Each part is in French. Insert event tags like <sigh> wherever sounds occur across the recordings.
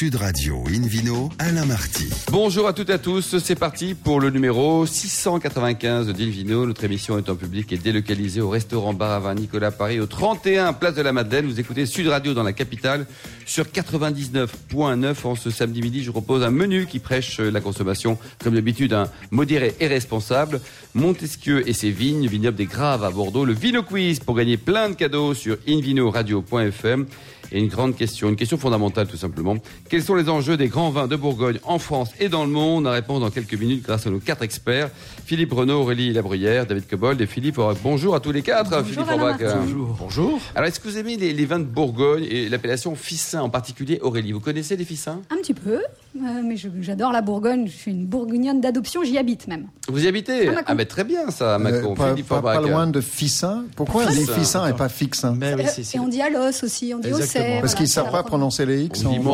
Sud Radio Invino, Alain Marty. Bonjour à toutes et à tous, c'est parti pour le numéro 695 d'Invino. Notre émission est en public et délocalisée au restaurant Bar à Vin Nicolas Paris, au 31 Place de la Madeleine. Vous écoutez Sud Radio dans la capitale sur 99.9. En ce samedi midi, je propose un menu qui prêche la consommation, comme d'habitude, un modéré et responsable. Montesquieu et ses vignes, vignoble des Graves à Bordeaux. Le Vino Quiz pour gagner plein de cadeaux sur invinoradio.fm. Et une grande question, une question fondamentale tout simplement. Quels sont les enjeux des grands vins de Bourgogne en France et dans le monde? On répond dans quelques minutes grâce à nos quatre experts. Philippe Renaud, Aurélie Labruyère, David Cobold et Philippe Aubrac. Bonjour à tous les quatre. Bonjour, Philippe Aubrac. Bonjour. Bonjour. Alors est-ce que vous aimez les, les vins de Bourgogne et l'appellation Fissin en particulier? Aurélie Vous connaissez les Fissins? Un petit peu, euh, mais j'adore la Bourgogne. Je suis une bourguignonne d'adoption, j'y habite même. Vous y habitez Mâcon. Ah mais très bien ça, à Mâcon. Euh, pas, Philippe pas- pas Aubrac. loin de Fissin. Pourquoi Fissin. les Fissins et pas Fixin Mais oui, Euh, c'est- c'est- et on dit Alos aussi, on dit Exactement. Auxerre. Parce qu'ils ne savent pas prononcer les X. On dit pas.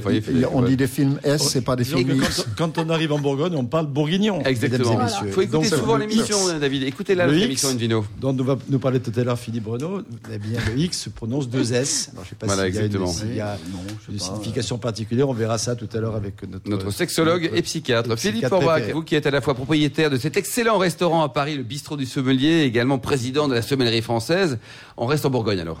Enfin, il fait- Il y a- On dit des films S, c'est pas des Disons films que X. quand, quand on arrive en Bourgogne, on parle bourguignon. Exactement. mesdames et Il faut écouter Donc, souvent le l'émission, X, David. Écoutez-la, Le notre X. émission Invino. dont nous va nous parler tout à l'heure Philippe Renaud, eh bien, le X se prononce deux S. Alors, je sais pas Voilà, s'il y a une, exactement. s'il y a une pas. signification particulière. On verra ça tout à l'heure avec notre, Notre sexologue et psychiatre, Philippe préféré. vous qui êtes à la fois propriétaire de cet excellent restaurant à Paris, le Bistrot du Sommelier, et également président de la Sommellerie française. On reste en Bourgogne alors.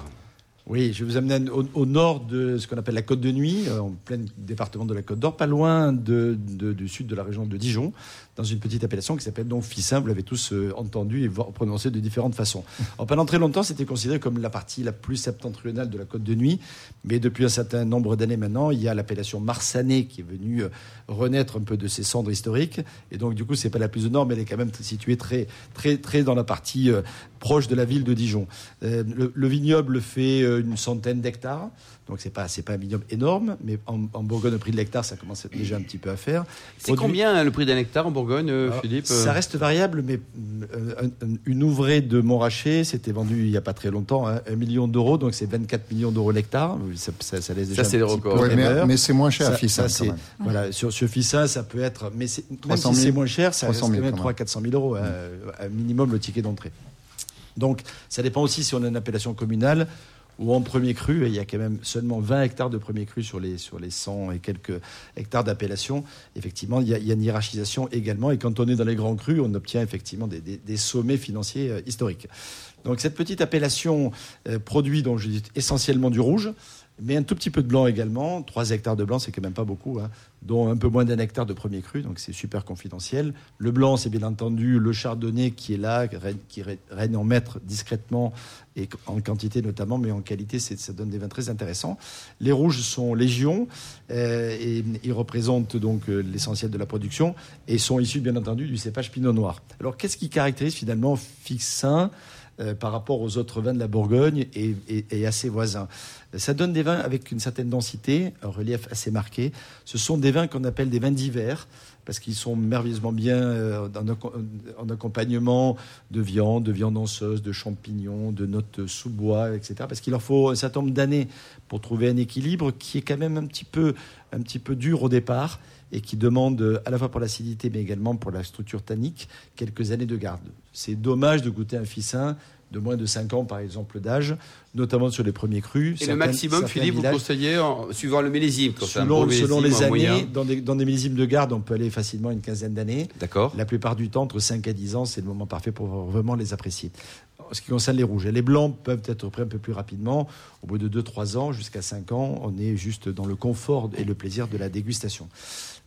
Oui, je vais vous amener au, au nord de ce qu'on appelle la Côte de Nuit, euh, en plein département de la Côte d'Or, pas loin de, de- du sud de la région de Dijon, dans une petite appellation qui s'appelle donc Fissin. Vous l'avez tous euh, entendu et prononcé de différentes façons. <laughs> Pendant très longtemps, c'était considéré comme la partie la plus septentrionale de la Côte de Nuit, mais depuis un certain nombre d'années maintenant, il y a l'appellation Marsanais qui est venue euh, renaître un peu de ses cendres historiques, et donc du coup, c'est pas la plus au nord, mais elle est quand même située très, très, très dans la partie euh, proche de la ville de Dijon. Euh, le, le vignoble fait euh, une centaine d'hectares, donc c'est pas c'est pas un vignoble énorme, mais en, en Bourgogne, le prix de l'hectare, ça commence déjà un petit peu à faire. C'est Produit- combien hein, le prix d'un hectare en Bourgogne, euh, alors, Philippe Ça reste variable, mais euh, un- un- une ouvrée de Montrachet, c'était vendu il n'y a pas très longtemps, hein, un million d'euros, donc c'est 24 millions d'euros l'hectare. Ça, ça, ça laisse déjà Ça, c'est Ouais, mais, mais c'est moins cher Ça- à Fissin. ça, quand même. Voilà, sur, sur Fissin, ça peut être, mais c'est- même 300 si 000, c'est moins cher, ça reste 300 000 quand même quand 3 même. 400 000 euros, euh, un minimum le ticket d'entrée. Donc, ça dépend aussi si on a une appellation communale ou en premier cru. Et il y a quand même seulement 20 hectares de premier cru sur les, sur les 100 et quelques hectares d'appellation. Effectivement, il y, a, une hiérarchisation également. Et quand on est dans les grands crus, on obtient effectivement des, sommets financiers euh, historiques. Donc, cette petite appellation euh, produit, je dis essentiellement du rouge. Mais un tout petit peu de blanc également. 3 hectares de blanc, c'est quand même pas beaucoup, hein, dont un peu moins d'un hectare de premier cru, donc c'est super confidentiel. Le blanc, c'est bien entendu le chardonnay qui est là, qui règne- en maître discrètement, et en quantité notamment, mais en qualité, ça donne des vins très intéressants. Les rouges sont légion, euh, et ils représentent donc euh, l'essentiel de la production, et sont issus bien entendu du cépage pinot noir. Alors qu'est-ce qui caractérise finalement Fixin? Euh, par rapport aux autres vins de la Bourgogne et, et- et à ses voisins. Ça donne des vins avec une certaine densité, un relief assez marqué. Ce sont des vins qu'on appelle des vins d'hiver parce qu'ils sont merveilleusement bien euh, en, acco- en accompagnement de viande, de viande danseuse, de champignons, de notes sous-bois, etc. Parce qu'il leur faut un certain nombre d'années pour trouver un équilibre qui est quand même un petit peu, un petit peu dur au départ et qui demande euh, à la fois pour l'acidité mais également pour la structure tannique quelques années de garde. C'est dommage de goûter un ficin de moins de 5 ans par exemple d'âge, notamment sur les premiers crus. Et le maximum, Philippe, vous conseillez en- suivant le millésime quand c'est un Selon, selon les moyen. années, dans des, dans des millésimes de garde, on peut aller facilement une quinzaine d'années. D'accord. La plupart du temps, entre 5 à 10 ans, c'est le moment parfait pour vraiment les apprécier. En ce qui concerne les rouges, et les blancs peuvent être pris un peu plus rapidement. Au bout de 2-3 ans, jusqu'à 5 ans, on est juste dans le confort et le plaisir de la dégustation.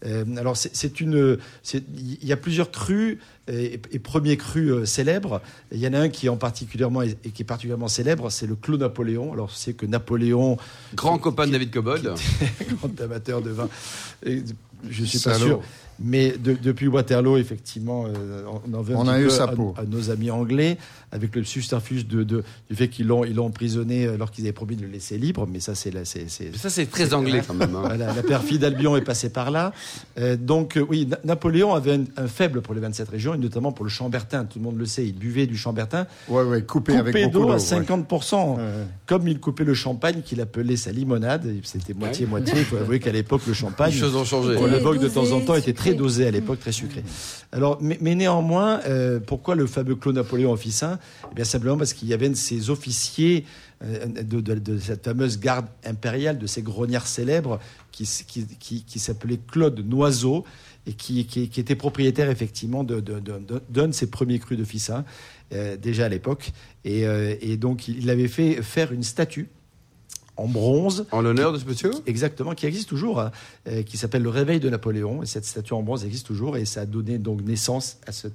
Euh, alors, c'est- une. Il y a plusieurs crus et, et premiers crus euh, célèbres. Il y en a un qui est, en particulièrement, et qui est particulièrement célèbre, c'est le Clos Napoléon. Alors, c'est que Napoléon, Grand copain de David Cobold. <laughs> grand amateur de vin. Et je suis pas sûr. Mais de- depuis Waterloo, effectivement, euh, on en veut un On a eu peu sa à, peau. à nos amis anglais, avec le subterfuge de, de- du fait qu'ils l'ont, ils l'ont emprisonné alors qu'ils avaient promis de le laisser libre. Mais ça, c'est la, c'est, c'est- Ça, c'est très anglais quand même. hein. voilà, la perfide Albion est passée par là. Euh, donc, euh, oui, Na- Napoléon avait un, un faible pour les 27 régions, et notamment pour le Chambertin. Tout le monde le sait, il buvait du Chambertin Ouais, ouais, coupé, avec coupé beaucoup d'eau à ouais. 50%. Ouais, ouais. Comme il coupait le champagne qu'il appelait sa limonade. C'était moitié-moitié. Il faut avouer qu'à l'époque, le champagne. Les choses ont changé. On Et l'évoque de temps en temps, était très dosé à l'époque, très sucré. Alors, mais, mais néanmoins, euh, pourquoi le fameux Clos Napoléon officin Eh bien, simplement parce qu'il y avait un de ses officiers euh, de, de- de cette fameuse garde impériale, de ces grognards célèbres qui, qui, qui, qui s'appelait Claude Noiseau et qui, qui, qui était propriétaire effectivement de- de- de- de- d'un de ses premiers crus de Fissin, euh, déjà à l'époque. Et, euh, et donc il avait fait faire une statue en bronze En l'honneur de ce monsieur? Exactement, qui existe toujours, hein, euh, qui s'appelle le Réveil de Napoléon. Et cette statue en bronze existe toujours et ça a donné donc naissance à ce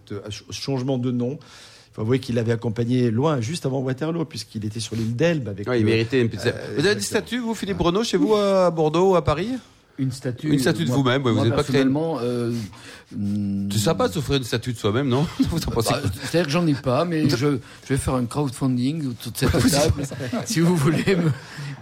changement de nom. Il faut avouer qu'il l'avait accompagné loin, juste avant Waterloo, puisqu'il était sur l'île d'Elbe avec. Ouais, il méritait une petite. Euh, vous avez des statues, vous, Philippe Renaud, chez vous à Bordeaux ou à Paris? Une statue. Une statue de vous-même, ouais, vous moi, êtes pas créé- personnellement, euh, hmm, C'est sympa de s'offrir une statue de soi-même, non <laughs> Vous en pensez bah, C'est-à-dire que j'en ai pas, mais <laughs> je, je vais faire un crowdfunding autour de cette <laughs> table. si vous voulez me-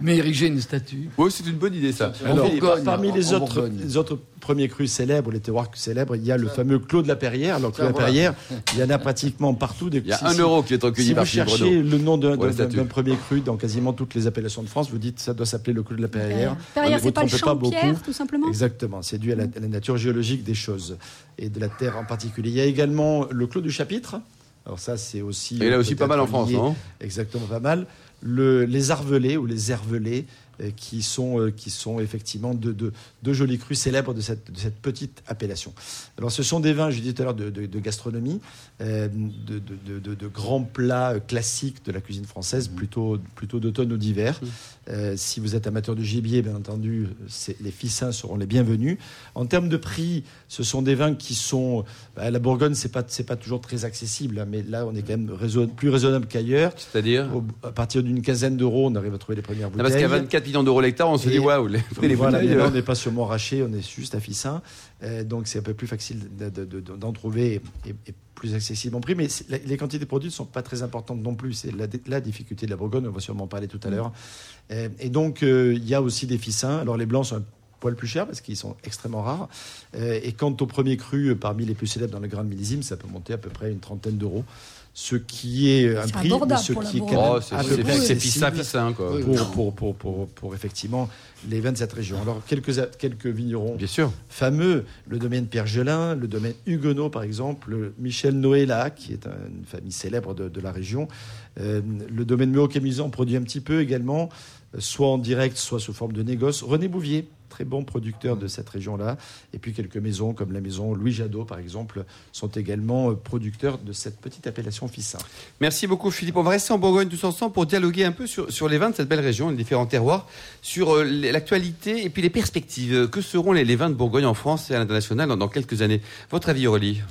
m'ériger une statue. Oui, c'est une bonne idée, ça. Alors, Bourgogne, parmi autres, les autres premiers crus célèbres, les terroirs célèbres, il y a le fameux Clos de la Perrière. Alors, Clos de la. Perrière, il y en a pratiquement partout. Des, Il y a si- un si- euro qui est recueilli Si par vous cherchez le nom d'un premier cru dans quasiment toutes les appellations de France, vous dites ça doit s'appeler le Clos de la Perrière. Perrière, Ne vous c'est pas le champ de beaucoup. pierre, tout simplement Exactement, c'est dû à la, à la nature géologique des choses et de la terre en particulier. Il y a également le clos du chapitre. Alors ça, c'est aussi. Et là aussi pas mal en France, lié- non Exactement, pas mal. Le- les arvelés ou les hervelés, euh, qui sont, euh, qui sont effectivement deux, deux- deux jolis crus célèbres de cette, de cette petite appellation. Alors, ce sont des vins, je disais tout à l'heure, de, de- de gastronomie, euh, de, grands plats euh, classiques de la cuisine française, plutôt, plutôt d'automne ou d'hiver. Euh, si vous êtes amateur de gibier, bien entendu, les ficins seront les bienvenus. En termes de prix, ce sont des vins qui sont. bah, la Bourgogne, c'est pas c'est pas toujours très accessible, hein, mais là, on est quand même raison- plus raisonnable qu'ailleurs. C'est-à-dire? À partir d'une quinzaine d'euros, on arrive à trouver les premières Non, bouteilles. Parce qu'à 24 millions d'euros l'hectare, on se Et- dit waouh, les prix des Voilà, bouteilles, là, euh, on n'est pas sur Montrachet, on est juste à Fissin. Euh, donc, c'est un peu plus facile de- de- de- d'en trouver et, plus accessible en prix. Mais la- les quantités produites ne sont pas très importantes non plus. C'est la, la difficulté de la Bourgogne, on va sûrement en parler tout à l'heure. Euh, et donc, euh, il y a aussi des Fissins. Alors, les blancs sont un poil plus chers parce qu'ils sont extrêmement rares. Et quant au premier cru, parmi les plus célèbres dans le grand millésime, ça peut monter à peu près une trentaine d'euros. Ce qui est un C'est prix, mais ce qui est quand Bourgogne. Oh, même c'est Fissin, quoi. Oui. pour, pour, pour, pour, pour effectivement les vins de cette région. Alors, quelques, quelques vignerons Bien sûr. fameux, le domaine Pierre Gelin, le domaine Huguenot, par exemple, le Michel Noëlla, qui est un- une famille célèbre de, de la région. Euh, le domaine Méo-Camuzan produit un petit peu également, euh, soit en direct, soit sous forme de négoce. René Bouvier, très bon producteur de cette région-là. Et puis quelques maisons, comme la maison Louis Jadot, par exemple, sont également euh, producteurs de cette petite appellation Fissin. Merci beaucoup Philippe. On va rester en Bourgogne tous ensemble pour dialoguer un peu sur, sur les vins de cette belle région, les différents terroirs, sur euh, l'actualité et puis les perspectives. Que seront les, les vins de Bourgogne en France et à l'international dans, dans quelques années? Votre avis Aurélie?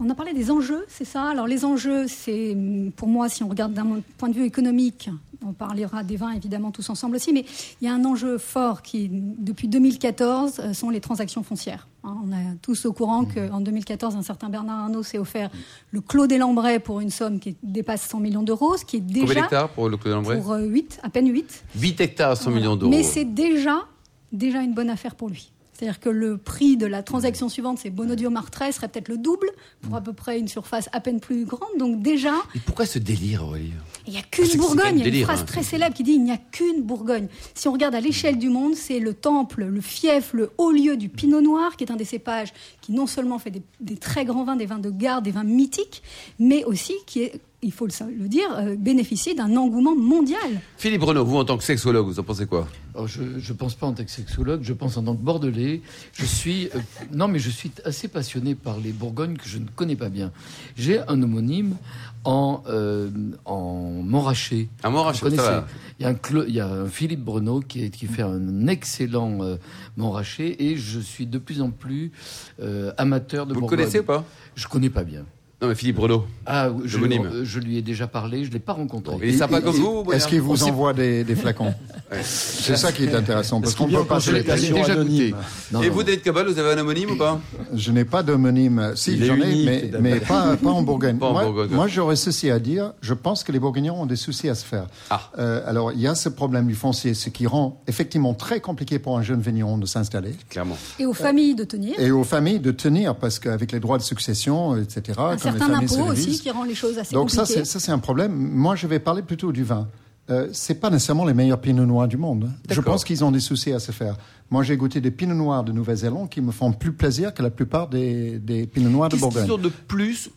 On a parlé des enjeux, c'est ça? Alors les enjeux, c'est hum, pour moi, si on regarde d'un point de vue économique, on parlera des vins évidemment tous ensemble aussi, mais il y a un enjeu fort qui, depuis 2014, euh, sont les transactions foncières. Hein, On est tous au courant qu'en 2014, un certain Bernard Arnault s'est offert le Clos des Lambrais pour une somme qui dépasse 100 millions d'euros, ce qui est Combien déjà d'hectares pour le Clos de Lambray pour euh, 8, à peine 8. 8 hectares, 100 Voilà. millions d'euros. Mais c'est déjà, déjà une bonne affaire pour lui. C'est-à-dire que le prix de la transaction suivante, c'est Bonodio Martret, serait peut-être le double pour à peu près une surface à peine plus grande. Donc déjà, Et pourquoi ce délire Aurélie? il n'y a qu'une Bourgogne. Il y a une délire, phrase hein. très célèbre qui dit il n'y a qu'une Bourgogne. Si on regarde à l'échelle du monde, c'est le temple, le fief, le haut lieu du Pinot Noir, qui est un des cépages qui non seulement fait des, des très grands vins, des vins de garde, des vins mythiques, mais aussi qui est, il faut le, dire, euh, bénéficie d'un engouement mondial. Philippe Renaud, vous en tant que sexologue, vous en pensez quoi? Alors, je ne pense pas en tant que sexologue, je pense en tant que bordelais. Je suis, euh, non, mais je suis assez passionné par les Bourgognes que je ne connais pas bien. J'ai un homonyme en, euh, en Montrachet. Un Montrachet, Vous il y, a un il y a un Philippe Brenaud qui, est- qui fait un excellent euh, Montrachet et je suis de plus en plus euh, amateur de Vous le Bourgogne. connaissez ou pas? Je connais pas bien. Non, mais Philippe Renaud. Ah, je, euh, lui ai déjà parlé, je l'ai pas rencontré. Il est sympa Et- comme vous, Est-ce qu'il vous envoie des, des flacons <laughs> C'est ça qui est intéressant, parce qu'on vient peut passer les consultation déjà anonyme goûté. Non, Et non. vous, David Cabal, vous avez un homonyme ou pas Je n'ai pas d'homonyme. Si, j'en ai, unique, mais, pas, pas en Bourgogne. <laughs> Pas en moi, Bourgogne. moi, j'aurais ceci à dire. Je pense que les Bourguignons ont des soucis à se faire. Ah. Euh, alors, il y a ce problème du foncier, ce qui rend effectivement très compliqué pour un jeune vigneron de s'installer. Clairement. Et aux familles de tenir. Et aux familles de tenir, parce qu'avec les droits de succession, etc., un certain impôt aussi qui rend les choses assez Donc ça, compliquées. c'est, ça, c'est un problème. Moi, je vais parler plutôt du vin. Euh, c'est pas nécessairement les meilleurs pinots noirs du monde. hein. Je pense qu'ils ont des soucis à se faire. Moi, j'ai goûté des pinots noirs de Nouvelle-Zélande qui me font plus plaisir que la plupart des, des pinots noirs de Qu'est-ce qu'ils Bourgogne. ont de plus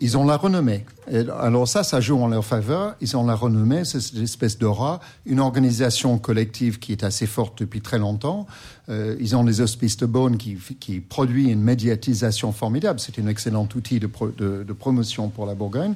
ils ont la renommée. Alors ça, ça joue en leur faveur. Ils ont la renommée, c'est cette espèce d'aura, une organisation collective qui est assez forte depuis très longtemps. Euh, ils ont les hospices de Beaune qui, qui produit une médiatisation formidable. C'est un excellent outil de promotion pour la Bourgogne.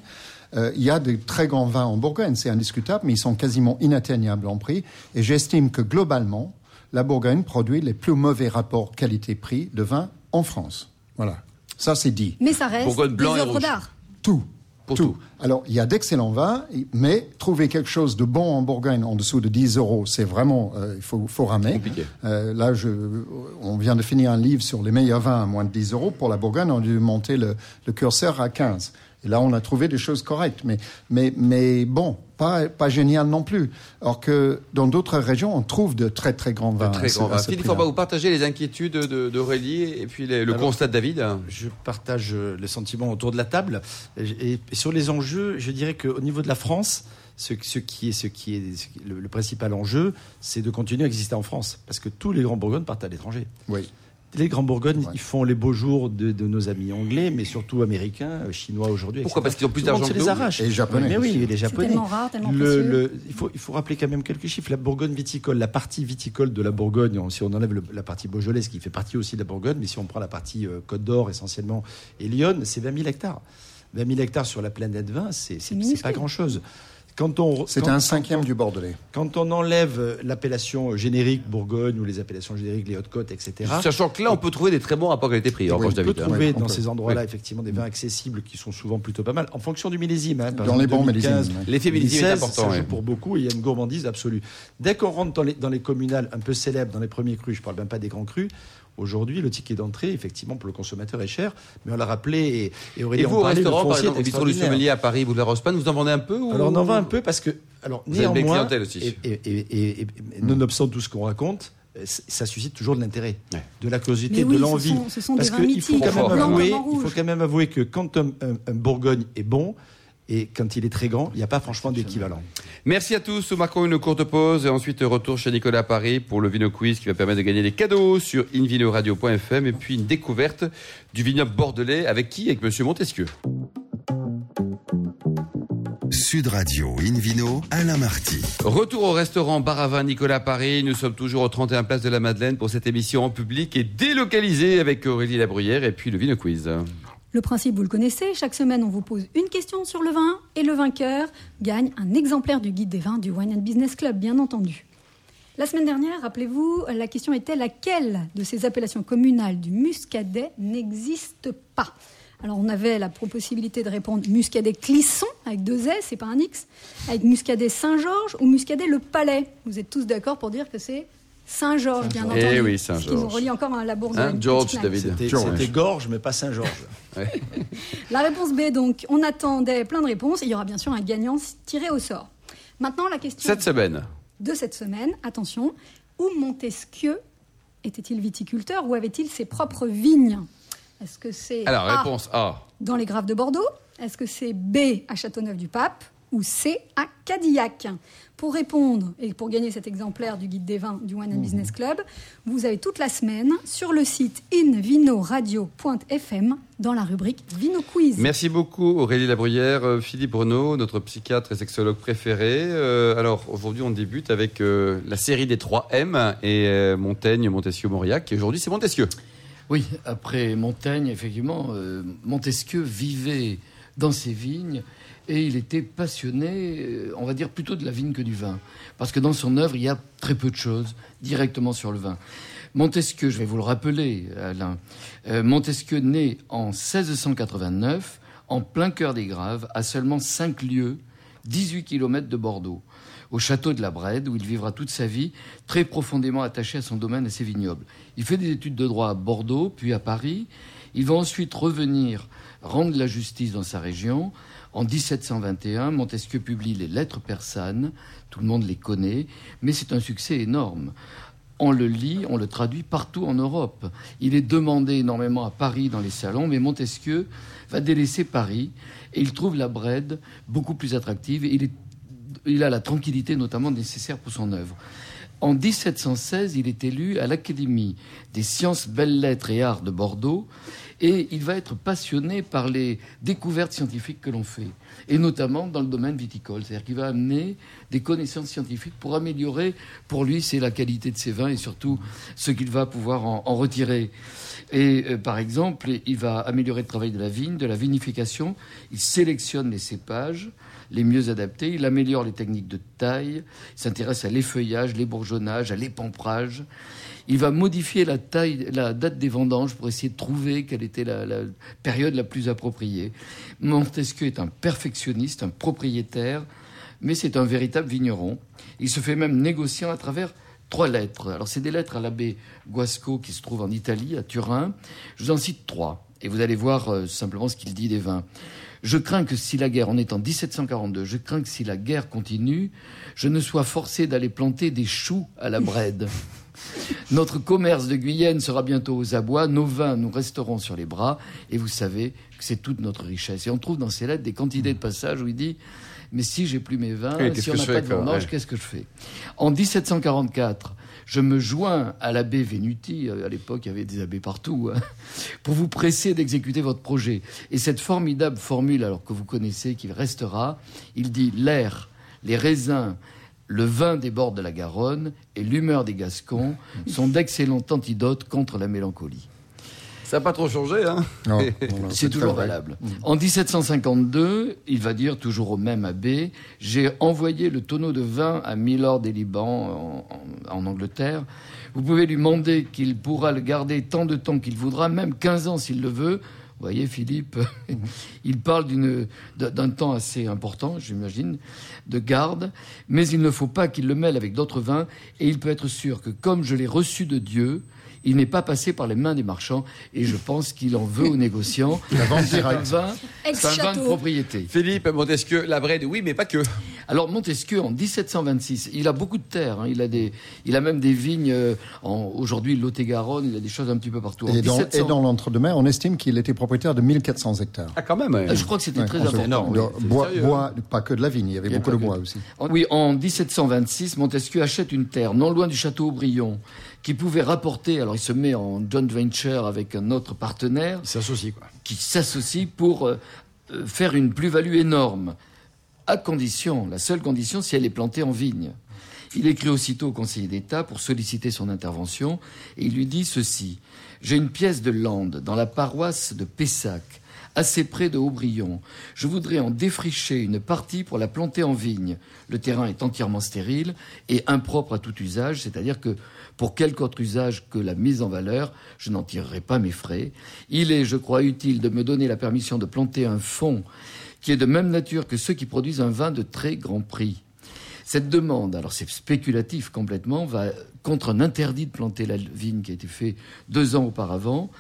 Euh, il y a de très grands vins en Bourgogne, c'est indiscutable, mais ils sont quasiment inatteignables en prix. Et j'estime que globalement, la Bourgogne produit les plus mauvais rapports qualité-prix de vin en France. Voilà. Ça, c'est dit. Mais ça reste Bourgogne des blanc et œuvres d'art. Tout. Pour tout. Alors, il y a d'excellents vins, mais trouver quelque chose de bon en Bourgogne en dessous de 10 euros, c'est vraiment, euh, il faut, faut ramer. Compliqué. Euh, là, je, on vient de finir un livre sur les meilleurs vins à moins de 10 euros. Pour la Bourgogne, on a dû monter le, le curseur à 15. Et là, on a trouvé des choses correctes. Mais, mais, mais bon, pas, pas génial non plus. Alors que dans d'autres régions, on trouve de très, très grands vins. De très à ce- grand à vin. ce Philippe prix-là. Forbat, vous partagez les inquiétudes de- d'Aurélie et puis les- le Alors- constat de David Je partage euh, les sentiments autour de la table. Et, et sur les enjeux, je dirais qu'au niveau de la France, ce, ce qui est, ce qui est, ce qui est le, le principal enjeu, c'est de continuer à exister en France. Parce que tous les grands Bourgognes partent à l'étranger. Oui. Les grands Bourgognes, Ouais. ils font les beaux jours de, de nos amis anglais, mais surtout américains, euh, chinois aujourd'hui. Pourquoi etc. Parce qu'ils ont plus d'argent que les nous arrache. Et les Japonais Mais oui, les C'est Japonais. tellement rare, tellement Le- précieux. le- il, faut, il faut rappeler quand même quelques chiffres. La Bourgogne viticole, la partie viticole de la Bourgogne, on- si on enlève le- la partie Beaujolais, ce qui fait partie aussi de la Bourgogne, mais si on prend la partie euh, Côte d'Or essentiellement et Lyon, c'est 20 000 hectares. 20 000 hectares sur la planète 20, c'est c'est- minuscule. c'est pas grand-chose. Quand on, C'est quand- un cinquième du Bordelais. quand on enlève l'appellation générique Bourgogne ou les appellations génériques, les Hautes-Côtes, etc. Sachant que là, on peut trouver des très bons rapports qualité-prix. en Oui, revanche, On peut hein. trouver Ouais, dans peut. ces endroits-là Oui. effectivement des vins accessibles qui sont souvent plutôt pas mal, en fonction du millésime. hein. Par Dans les bons 2015, millésimes. L'effet millésime est 2016, important. ça ouais. joue pour beaucoup et il y a une gourmandise absolue. Dès qu'on rentre dans les, dans les communales un peu célèbres, dans les premiers crus, je parle même pas des grands crus, aujourd'hui le ticket d'entrée, effectivement, pour le consommateur est cher, mais on l'a rappelé et, et Aurélie Et en vous, au parlait, restaurant, par exemple, bistrot du sommelier à Paris, boulevard Haussmann, vous en vendez un peu ou... Alors on en vend un peu parce que, alors Vous néanmoins, clientèle aussi. et, et- et- et- et nonobstant tout ce qu'on raconte, ça suscite toujours de l'intérêt, Ouais. de la curiosité, oui, de l'envie. sont- ce sont Parce qu'il faut faut quand même avouer que quand un, un- un Bourgogne est bon et quand il est très grand, il n'y a pas franchement d'équivalent. Merci à tous. Nous marquons une courte pause et ensuite retour chez Nicolas à Paris pour le Vino Quiz qui va permettre de gagner des cadeaux sur invinoradio.fm et puis une découverte du vignoble bordelais avec qui? Avec Monsieur Montesquieu. Sud Radio Invino, Alain Marty. Retour au restaurant Bar à vin Nicolas Paris. Nous sommes toujours au 31 Place de la Madeleine pour cette émission en public et délocalisée avec Aurélie Labruyère et puis le Vino Quiz. Le principe, vous le connaissez. Chaque semaine, on vous pose une question sur le vin et le vainqueur gagne un exemplaire du guide des vins du Wine and Business Club, bien entendu. La semaine dernière, rappelez-vous, la question était laquelle de ces appellations communales du muscadet n'existe pas? Alors, on avait la possibilité de répondre muscadet Clisson avec deux S, c'est pas un X, avec muscadet Saint-Georges ou muscadet Le Palais. Vous êtes tous d'accord pour dire que c'est Saint-Georges, bien Saint-Georges. entendu. Eh oui, Ce qui nous Saint-Georges. relie encore à la Bourgogne. Hein, George, David. C'était Gorge, mais pas Saint-Georges. La réponse B, donc, on attendait plein de réponses. Il y aura bien sûr un gagnant tiré au sort. Maintenant, la question Cette semaine. de cette semaine, attention, où Montesquieu était-il viticulteur ou avait-il ses propres vignes? Est-ce que c'est Alors, A, réponse A. dans les Graves de Bordeaux? Est-ce que c'est B, à Châteauneuf-du-Pape? Ou C, à Cadillac Pour répondre et pour gagner cet exemplaire du guide des vins du Wine and Business Club, vous avez toute la semaine sur le site invinoradio.fm dans la rubrique Vino Quiz. Merci beaucoup Aurélie Labruyère, euh, Philippe Renaud, notre psychiatre et sexologue préféré. Euh, alors aujourd'hui on débute avec euh, la série des 3 M et euh, Montaigne, Montesquieu, Mauriac. Et aujourd'hui c'est Montesquieu. Oui, après Montaigne, effectivement, euh, Montesquieu vivait dans ses vignes et il était passionné, euh, on va dire plutôt de la vigne que du vin. Parce que dans son œuvre, il y a très peu de choses directement sur le vin. Montesquieu, je vais vous le rappeler, Alain, euh, Montesquieu naît en 1689, en plein cœur des Graves, à seulement 5 lieues, 18 kilomètres de Bordeaux, au château de la Brède, où il vivra toute sa vie, très profondément attaché à son domaine et ses vignobles. Il fait des études de droit à Bordeaux, puis à Paris. Il va ensuite revenir rendre la justice dans sa région. En 1721, Montesquieu publie les Lettres persanes. Tout le monde les connaît, mais c'est un succès énorme. On le lit, on le traduit partout en Europe. Il est demandé énormément à Paris dans les salons, mais Montesquieu va délaisser Paris et il trouve la Brède beaucoup plus attractive. Et il, a la tranquillité notamment nécessaire pour son œuvre. En 1716, il est élu à l'Académie des sciences, belles-lettres et arts de Bordeaux et il va être passionné par les découvertes scientifiques que l'on fait, et notamment dans le domaine viticole. C'est-à-dire qu'il va amener des connaissances scientifiques pour améliorer, pour lui, c'est la qualité de ses vins et surtout ce qu'il va pouvoir en, retirer. Et euh, par exemple, il va améliorer le travail de la vigne, de la vinification. Il sélectionne les cépages les mieux adaptés. Il améliore les techniques de taille. Il s'intéresse à l'effeuillage, l'ébourgeonnage, à l'épamprage. Il va modifier la taille, la date des vendanges pour essayer de trouver quelle était la, la période la plus appropriée. Montesquieu est un perfectionniste, un propriétaire, mais c'est un véritable vigneron. Il se fait même négociant à travers trois lettres. Alors, c'est des lettres à l'abbé Guasco qui se trouve en Italie, à Turin. Je vous en cite trois. Et vous allez voir euh, simplement ce qu'il dit des vins. Je crains que si la guerre, on est en 1742, je crains que si la guerre continue, je ne sois forcé d'aller planter des choux à la brède. <laughs> Notre commerce de Guyenne sera bientôt aux abois, nos vins nous resteront sur les bras, et vous savez que c'est toute notre richesse. Et on trouve dans ces lettres des quantités de passages où il dit mais si j'ai plus mes vins, Oui, qu'est-ce si on n'a pas de vendange, ouais. qu'est-ce que je fais? En 1744, je me joins à l'abbé Venuti, euh, à l'époque il y avait des abbés partout, hein, <laughs> pour vous presser d'exécuter votre projet. Et cette formidable formule, alors que vous connaissez, qui restera, il dit l'air, les raisins, le vin des bords de la Garonne et l'humeur des Gascons sont d'excellents antidotes contre la mélancolie. Ça n'a pas trop changé, hein <laughs> C'est toujours valable. En 1752, il va dire, toujours au même abbé, j'ai envoyé le tonneau de vin à Milord des Liban en, en- en Angleterre. Vous pouvez lui demander qu'il pourra le garder tant de temps qu'il voudra, même 15 ans s'il le veut. Vous voyez, Philippe, <laughs> il parle d'un temps assez important, j'imagine, de garde, mais il ne faut pas qu'il le mêle avec d'autres vins, et il peut être sûr que comme je l'ai reçu de Dieu, il n'est pas passé par les mains des marchands, et je pense qu'il en veut aux négociants. <laughs> La vente C'est un directe. vin, c'est un vin de propriété. Philippe Montesquieu, la Brède, oui, mais pas que. Alors Montesquieu, en 1726, il a beaucoup de terres. hein. Il a des, il a même des vignes. euh, en- Aujourd'hui, Lot-et-Garonne, il a des choses un petit peu partout. En Et dans, 1700 et dans l'entre-deux-mer, on estime qu'il était propriétaire de 1400 hectares. Ah, quand même. ouais. Ah, je crois que c'était Ouais, très important. énorme, oui. bois, sérieux, bois, pas que de la vigne, il y avait Il y a beaucoup de bois aussi. En- Oui, en 1726, Montesquieu achète une terre non loin du château Aubryon qui pouvait rapporter. Alors il se met en joint venture avec un autre partenaire Il s'associe, quoi. qui s'associent pour euh, euh, faire une plus-value énorme, à condition, la seule condition, si elle est plantée en vigne. Il écrit aussitôt au conseiller d'État pour solliciter son intervention et il lui dit ceci J'ai une pièce de lande dans la paroisse de Pessac, assez près de Aubryon. Je voudrais en défricher une partie pour la planter en vigne. Le terrain est entièrement stérile et impropre à tout usage, c'est-à-dire que pour quelque autre usage que la mise en valeur, je n'en tirerai pas mes frais. Il est, je crois, utile de me donner la permission de planter un fonds qui est de même nature que ceux qui produisent un vin de très grand prix. Cette demande, alors c'est spéculatif complètement, va contre un interdit de planter la vigne qui a été fait deux ans auparavant.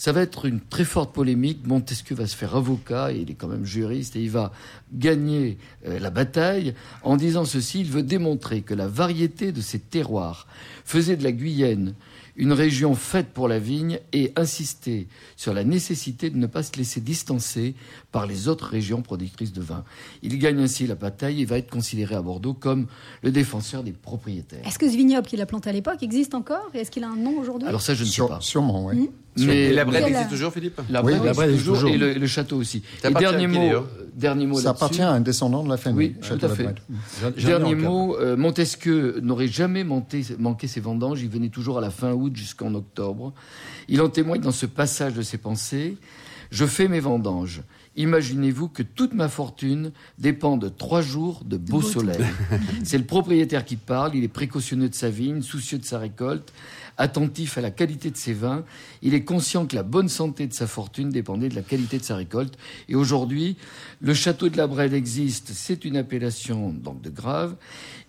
Ça va être une très forte polémique. Montesquieu va se faire avocat, il est quand même juriste, et il va gagner euh, la bataille en disant ceci. Il veut démontrer que la variété de ces terroirs faisait de la Guyenne une région faite pour la vigne et insister sur la nécessité de ne pas se laisser distancer par les autres régions productrices de vin. Il gagne ainsi la bataille et va être considéré à Bordeaux comme le défenseur des propriétaires. Est-ce que ce vignoble qu'il a planté à l'époque existe encore et est-ce qu'il a un nom aujourd'hui? Alors ça, je ne sais Sur- pas. Sûrement, oui. Hmm. Mais la Brède existe toujours, Philippe? La Brède existe existe toujours. et le, le château aussi. Ça et dernier mot, d'ailleurs dernier mot Ça appartient à un descendant de la famille. Oui, tout à fait. Dernier mot, euh, Montesquieu n'aurait jamais monté- manqué ses vendanges. Il venait toujours à la fin août jusqu'en octobre. Il en témoigne dans ce passage de ses pensées. Je fais mes vendanges. Imaginez-vous que toute ma fortune dépend de trois jours de beau soleil. C'est le propriétaire qui parle. Il est précautionneux de sa vigne, soucieux de sa récolte, attentif à la qualité de ses vins. Il est conscient que la bonne santé de sa fortune dépendait de la qualité de sa récolte. Et aujourd'hui, le château de la Brède existe. C'est une appellation donc de Grave.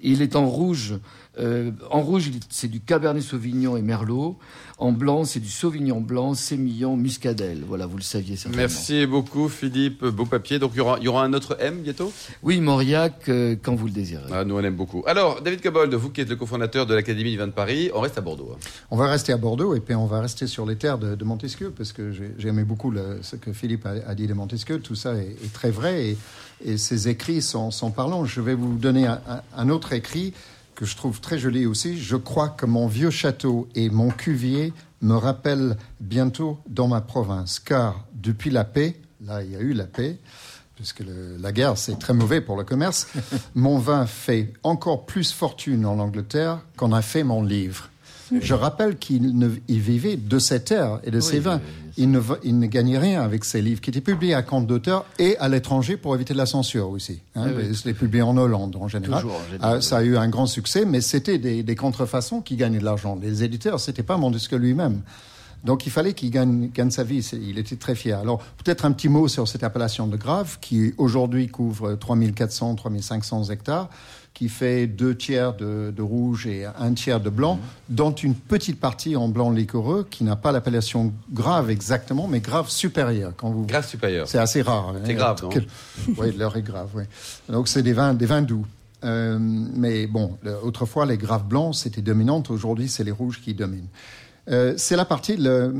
Il est en rouge. euh, en rouge, c'est du Cabernet Sauvignon et Merlot. En blanc, c'est du Sauvignon blanc, Sémillon, Muscadelle. Voilà, vous le saviez certainement. Merci beaucoup, Philippe. Beau papier. Donc, il y aura, il y aura un autre M bientôt? Oui, Mauriac, euh, quand vous le désirez. ah, Nous, on aime beaucoup. Alors, David Cobold, vous qui êtes le cofondateur de l'Académie du vin de Paris, on reste à Bordeaux. On va rester à Bordeaux et puis on va rester sur les terres de, de Montesquieu parce que j'ai aimé beaucoup le- ce que Philippe a, a dit de Montesquieu. Tout ça est, est très vrai et, et ses écrits sont, sont parlants. Je vais vous donner un, un- un autre écrit que je trouve très joli aussi. Je crois que mon vieux château et mon cuvier me rappellent bientôt dans ma province, car depuis la paix, là il y a eu la paix, puisque le- la guerre c'est très mauvais pour le commerce, <laughs> mon vin fait encore plus fortune en Angleterre qu'en a fait mon livre. Je rappelle qu'il ne- il vivait de ses terres et de ses vins. Il ne, il ne gagnait rien avec ses livres qui étaient publiés à compte d'auteur et à l'étranger pour éviter la censure aussi. Hein, oui. publié en Hollande en général. Toujours, en général, Ah, ça a eu un grand succès, mais c'était des, des contrefaçons qui gagnaient de l'argent. Les éditeurs, c'était pas Montesquieu lui-même. Donc il fallait qu'il gagne, gagne sa vie. Il était très fier. Alors peut-être un petit mot sur cette appellation de Grave qui aujourd'hui couvre 3400, 3500 hectares, qui fait deux tiers de, de rouge et un tiers de blanc, dont une petite partie en blanc liquoreux qui n'a pas l'appellation Grave exactement, mais Grave supérieur. Quand vous Grâce supérieure. c'est assez rare. C'est hein. grave, non Quel- Oui, l'heure est grave, oui. Donc, c'est des vins, des vins doux. Euh, mais bon, autrefois, les graves blancs, c'était dominante. Aujourd'hui, c'est les rouges qui dominent. Euh, c'est la partie le,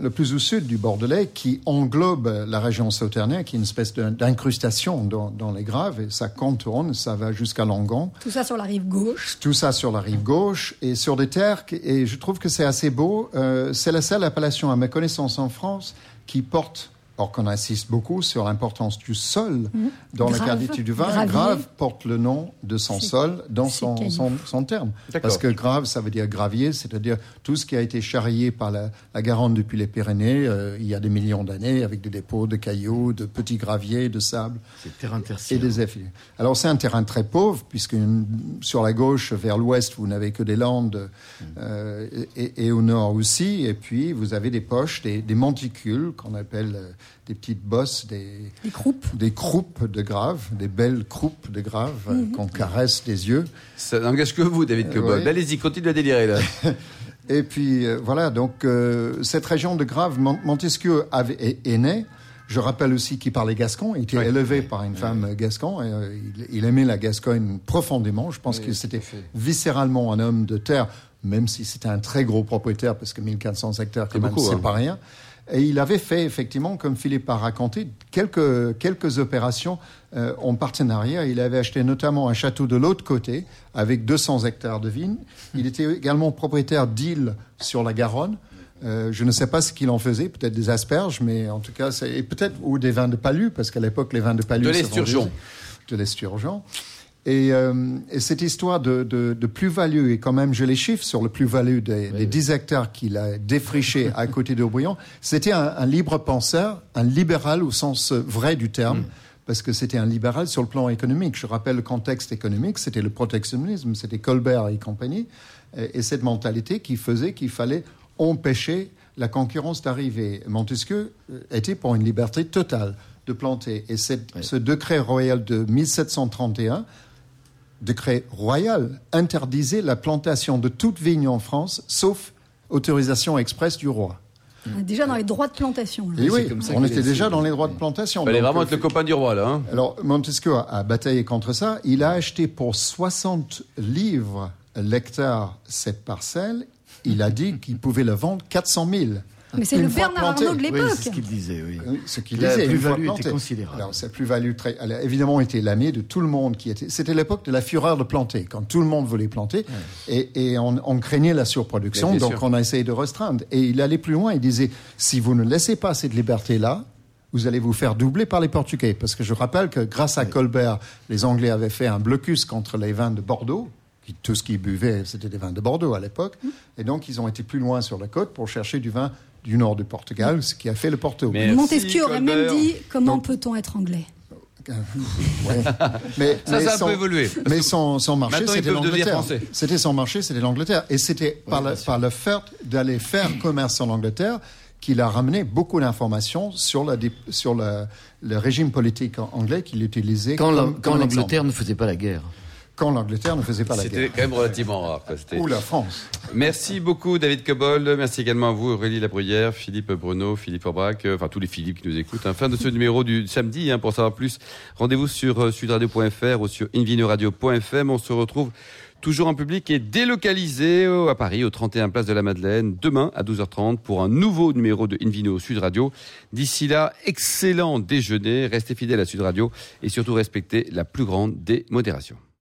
le plus au sud du Bordelais qui englobe la région sauternaise, qui est une espèce d'incrustation dans, dans les graves, et ça contourne, ça va jusqu'à Langon. Tout ça sur la rive gauche. Tout ça sur la rive gauche et sur des terres, et je trouve que c'est assez beau. Euh, c'est la seule appellation, à ma connaissance, en France qui porte, or qu'on insiste beaucoup sur l'importance du sol dans la qualité du vin. gravier. Grave porte le nom de son sol dans son, son, son terme. Parce que grave, ça veut dire gravier, c'est-à-dire tout ce qui a été charrié par la, la Garonne depuis les Pyrénées, euh, il y a des millions d'années, avec des dépôts de cailloux, de petits graviers, de sable C'est terrain et des effets. Alors c'est un terrain très pauvre puisque une- sur la gauche vers l'ouest vous n'avez que des landes euh, et, et au nord aussi et puis vous avez des poches, des, des monticules qu'on appelle euh, des petites bosses, des, croupes. des croupes de graves, des belles croupes de graves euh, qu'on caresse des yeux. Ça n'engage que vous, David Cobol. ouais. Allez-y, continue à délirer là. <laughs> Et puis euh, voilà, donc euh, cette région de Grave, Mont- Montesquieu avait, est, est né. Je rappelle aussi qu'il parlait gascon, il était élevé par une femme gascon, et, euh, il, il aimait la Gascogne profondément. Je pense que c'était viscéralement un homme de terre, même si c'était un très gros propriétaire, parce que 1400 hectares, quand même, c'est hein. pas rien. Et il avait fait, effectivement, comme Philippe a raconté, quelques, quelques opérations euh, en partenariat. Il avait acheté notamment un château de l'autre côté, avec 200 hectares de vignes. Il était également propriétaire d'îles sur la Garonne. Euh, je ne sais pas ce qu'il en faisait, peut-être des asperges, mais en tout cas, c'est et peut-être ou des vins de palu, parce qu'à l'époque, les vins de palu... De l'esturgeon. De l'esturgeon. Et, euh, et cette histoire de, de, de plus-value, et quand même, je les chiffre sur le plus-value des, des 10 hectares qu'il a défrichés à côté d'Aubryon, c'était un, un libre penseur, un libéral au sens vrai du terme, parce que c'était un libéral sur le plan économique. Je rappelle le contexte économique, c'était le protectionnisme, c'était Colbert et compagnie, et, et cette mentalité qui faisait qu'il fallait empêcher la concurrence d'arriver. Montesquieu euh, était pour une liberté totale de planter. Et cette- ce décret royal de 1731 décret royal interdisait la plantation de toute vigne en France, sauf autorisation expresse du roi. On est déjà dans les droits de plantation. là. Et oui, comme ça on était est déjà dans les droits de plantation. Fallait Donc, vraiment euh, être le copain du roi là. Hein. alors, Montesquieu a, a bataillé contre ça. Il a acheté pour 60 livres l'hectare cette parcelle. Il a dit qu'il pouvait le vendre 400 000. Mais c'est le Bernard planté. Arnault de Oui, l'époque. c'est ce qu'il disait, oui. Oui, ce qu'il La disait. fois plus-value était considérable. Alors, cette plus-value, très, elle a évidemment été l'ami de tout le monde qui était. C'était l'époque de la fureur de planter, quand tout le monde voulait planter, et, et on, on craignait la surproduction, donc sûr. on a essayé de restreindre. Et il allait plus loin, il disait si vous ne laissez pas cette liberté-là, vous allez vous faire doubler par les Portugais. Parce que je rappelle que grâce à Colbert, les Anglais avaient fait un blocus contre les vins de Bordeaux. qui- Tout ce qu'ils buvaient, c'était des vins de Bordeaux à l'époque. Et donc, ils ont été plus loin sur la côte pour chercher du vin du nord du Portugal, ce qui a fait le Porto. Mais- Montesquieu aurait même dit comment peut-on être anglais? Ouais. <laughs> Mais, Ça, mais ça a un son- peu évolué. Mais son, son marché, c'était l'Angleterre. C'était son marché, c'était l'Angleterre. Et c'était par, le, par le fait d'aller faire commerce en Angleterre qu'il a ramené beaucoup d'informations sur, la, dip- sur le, le régime politique anglais qu'il utilisait Quand l'Angleterre ne faisait pas la guerre. Quand l'Angleterre ne faisait pas la C'était guerre. quand même relativement rare. C'était- Ou la France. Merci beaucoup David Cobol, merci également à vous Aurélie Labruyère, Philippe Bruno, Philippe Aubrac, euh, enfin tous les Philippe qui nous écoutent. Hein. Fin de ce numéro du samedi, hein, pour savoir plus, rendez-vous sur euh, sudradio.fr ou sur invinoradio.fm. On se retrouve toujours en public et délocalisé euh, à Paris, au 31 Place de la Madeleine, demain à 12h30 pour un nouveau numéro de Invino Sud Radio. D'ici là, excellent déjeuner, restez fidèles à Sud Radio et surtout respectez la plus grande des modérations.